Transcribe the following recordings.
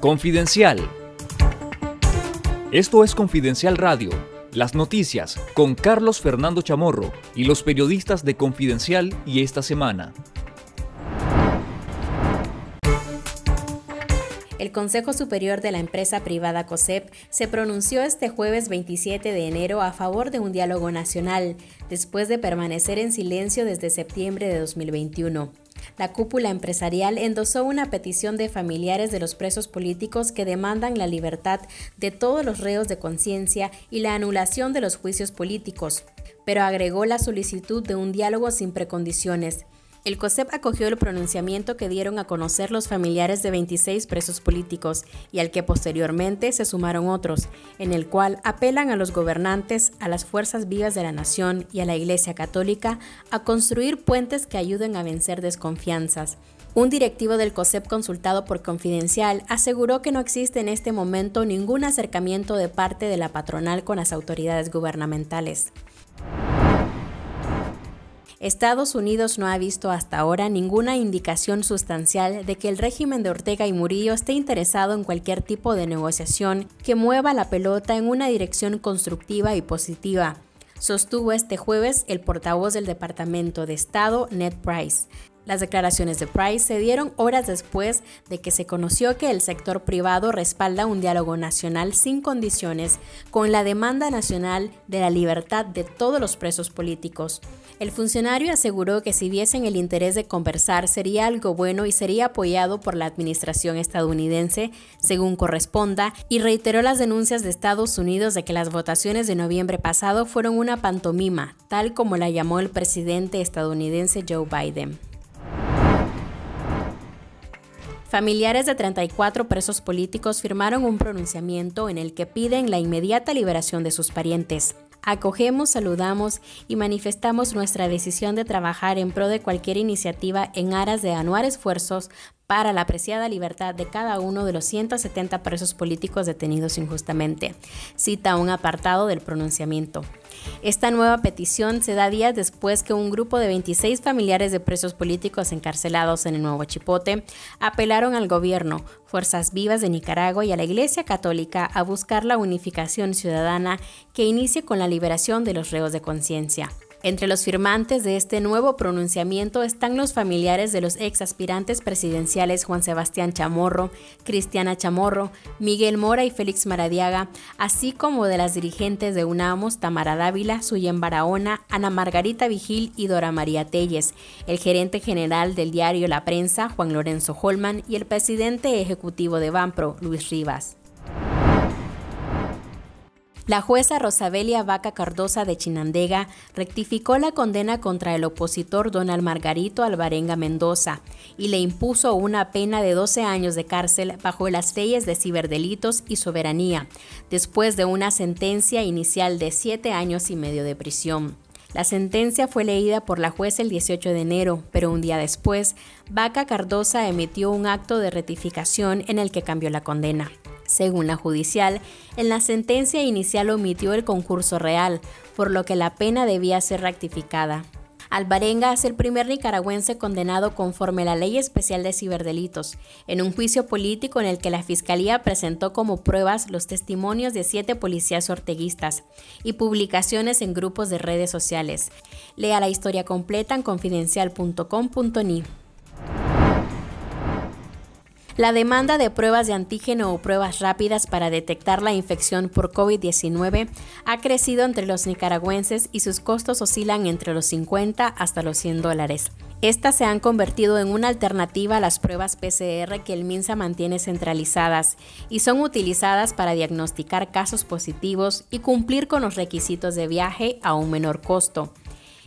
Confidencial. Esto es Confidencial Radio, las noticias con Carlos Fernando Chamorro y los periodistas de Confidencial y esta semana. El Consejo Superior de la empresa privada COSEP se pronunció este jueves 27 de enero a favor de un diálogo nacional, después de permanecer en silencio desde septiembre de 2021. La cúpula empresarial endosó una petición de familiares de los presos políticos que demandan la libertad de todos los reos de conciencia y la anulación de los juicios políticos, pero agregó la solicitud de un diálogo sin precondiciones el COSEP acogió el pronunciamiento que dieron a conocer los familiares de 26 presos políticos y al que posteriormente se sumaron otros, en el cual apelan a los gobernantes, a las fuerzas vivas de la nación y a la Iglesia Católica a construir puentes que ayuden a vencer desconfianzas. Un directivo del COSEP consultado por Confidencial aseguró que no existe en este momento ningún acercamiento de parte de la patronal con las autoridades gubernamentales. Estados Unidos no ha visto hasta ahora ninguna indicación sustancial de que el régimen de Ortega y Murillo esté interesado en cualquier tipo de negociación que mueva la pelota en una dirección constructiva y positiva, sostuvo este jueves el portavoz del Departamento de Estado, Ned Price. Las declaraciones de Price se dieron horas después de que se conoció que el sector privado respalda un diálogo nacional sin condiciones con la demanda nacional de la libertad de todos los presos políticos. El funcionario aseguró que si viesen el interés de conversar sería algo bueno y sería apoyado por la administración estadounidense, según corresponda, y reiteró las denuncias de Estados Unidos de que las votaciones de noviembre pasado fueron una pantomima, tal como la llamó el presidente estadounidense Joe Biden. Familiares de 34 presos políticos firmaron un pronunciamiento en el que piden la inmediata liberación de sus parientes. Acogemos, saludamos y manifestamos nuestra decisión de trabajar en pro de cualquier iniciativa en aras de anuar esfuerzos para la apreciada libertad de cada uno de los 170 presos políticos detenidos injustamente, cita un apartado del pronunciamiento. Esta nueva petición se da días después que un grupo de 26 familiares de presos políticos encarcelados en el Nuevo Chipote apelaron al gobierno, Fuerzas Vivas de Nicaragua y a la Iglesia Católica a buscar la unificación ciudadana que inicie con la liberación de los reos de conciencia. Entre los firmantes de este nuevo pronunciamiento están los familiares de los ex aspirantes presidenciales Juan Sebastián Chamorro, Cristiana Chamorro, Miguel Mora y Félix Maradiaga, así como de las dirigentes de UNAMOS Tamara Dávila, Suyen Barahona, Ana Margarita Vigil y Dora María Telles, el gerente general del diario La Prensa, Juan Lorenzo Holman, y el presidente ejecutivo de Banpro, Luis Rivas. La jueza Rosabelia Vaca Cardosa de Chinandega rectificó la condena contra el opositor Donald Margarito Alvarenga Mendoza y le impuso una pena de 12 años de cárcel bajo las leyes de ciberdelitos y soberanía, después de una sentencia inicial de 7 años y medio de prisión. La sentencia fue leída por la jueza el 18 de enero, pero un día después, Vaca Cardosa emitió un acto de rectificación en el que cambió la condena. Según la judicial, en la sentencia inicial omitió el concurso real, por lo que la pena debía ser rectificada. Alvarenga es el primer nicaragüense condenado conforme la Ley Especial de Ciberdelitos, en un juicio político en el que la Fiscalía presentó como pruebas los testimonios de siete policías orteguistas y publicaciones en grupos de redes sociales. Lea la historia completa en confidencial.com.ni. La demanda de pruebas de antígeno o pruebas rápidas para detectar la infección por COVID-19 ha crecido entre los nicaragüenses y sus costos oscilan entre los 50 hasta los 100 dólares. Estas se han convertido en una alternativa a las pruebas PCR que el MINSA mantiene centralizadas y son utilizadas para diagnosticar casos positivos y cumplir con los requisitos de viaje a un menor costo.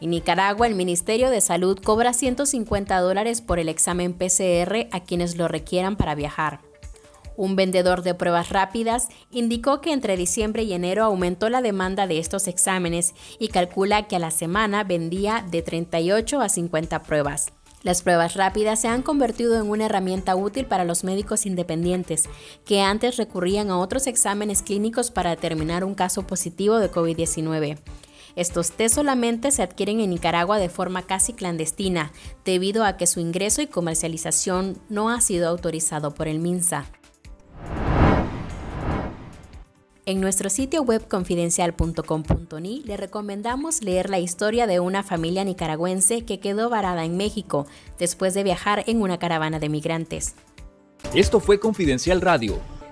En Nicaragua, el Ministerio de Salud cobra 150 dólares por el examen PCR a quienes lo requieran para viajar. Un vendedor de pruebas rápidas indicó que entre diciembre y enero aumentó la demanda de estos exámenes y calcula que a la semana vendía de 38 a 50 pruebas. Las pruebas rápidas se han convertido en una herramienta útil para los médicos independientes, que antes recurrían a otros exámenes clínicos para determinar un caso positivo de COVID-19. Estos test solamente se adquieren en Nicaragua de forma casi clandestina, debido a que su ingreso y comercialización no ha sido autorizado por el MINSA. En nuestro sitio web confidencial.com.ni le recomendamos leer la historia de una familia nicaragüense que quedó varada en México después de viajar en una caravana de migrantes. Esto fue Confidencial Radio.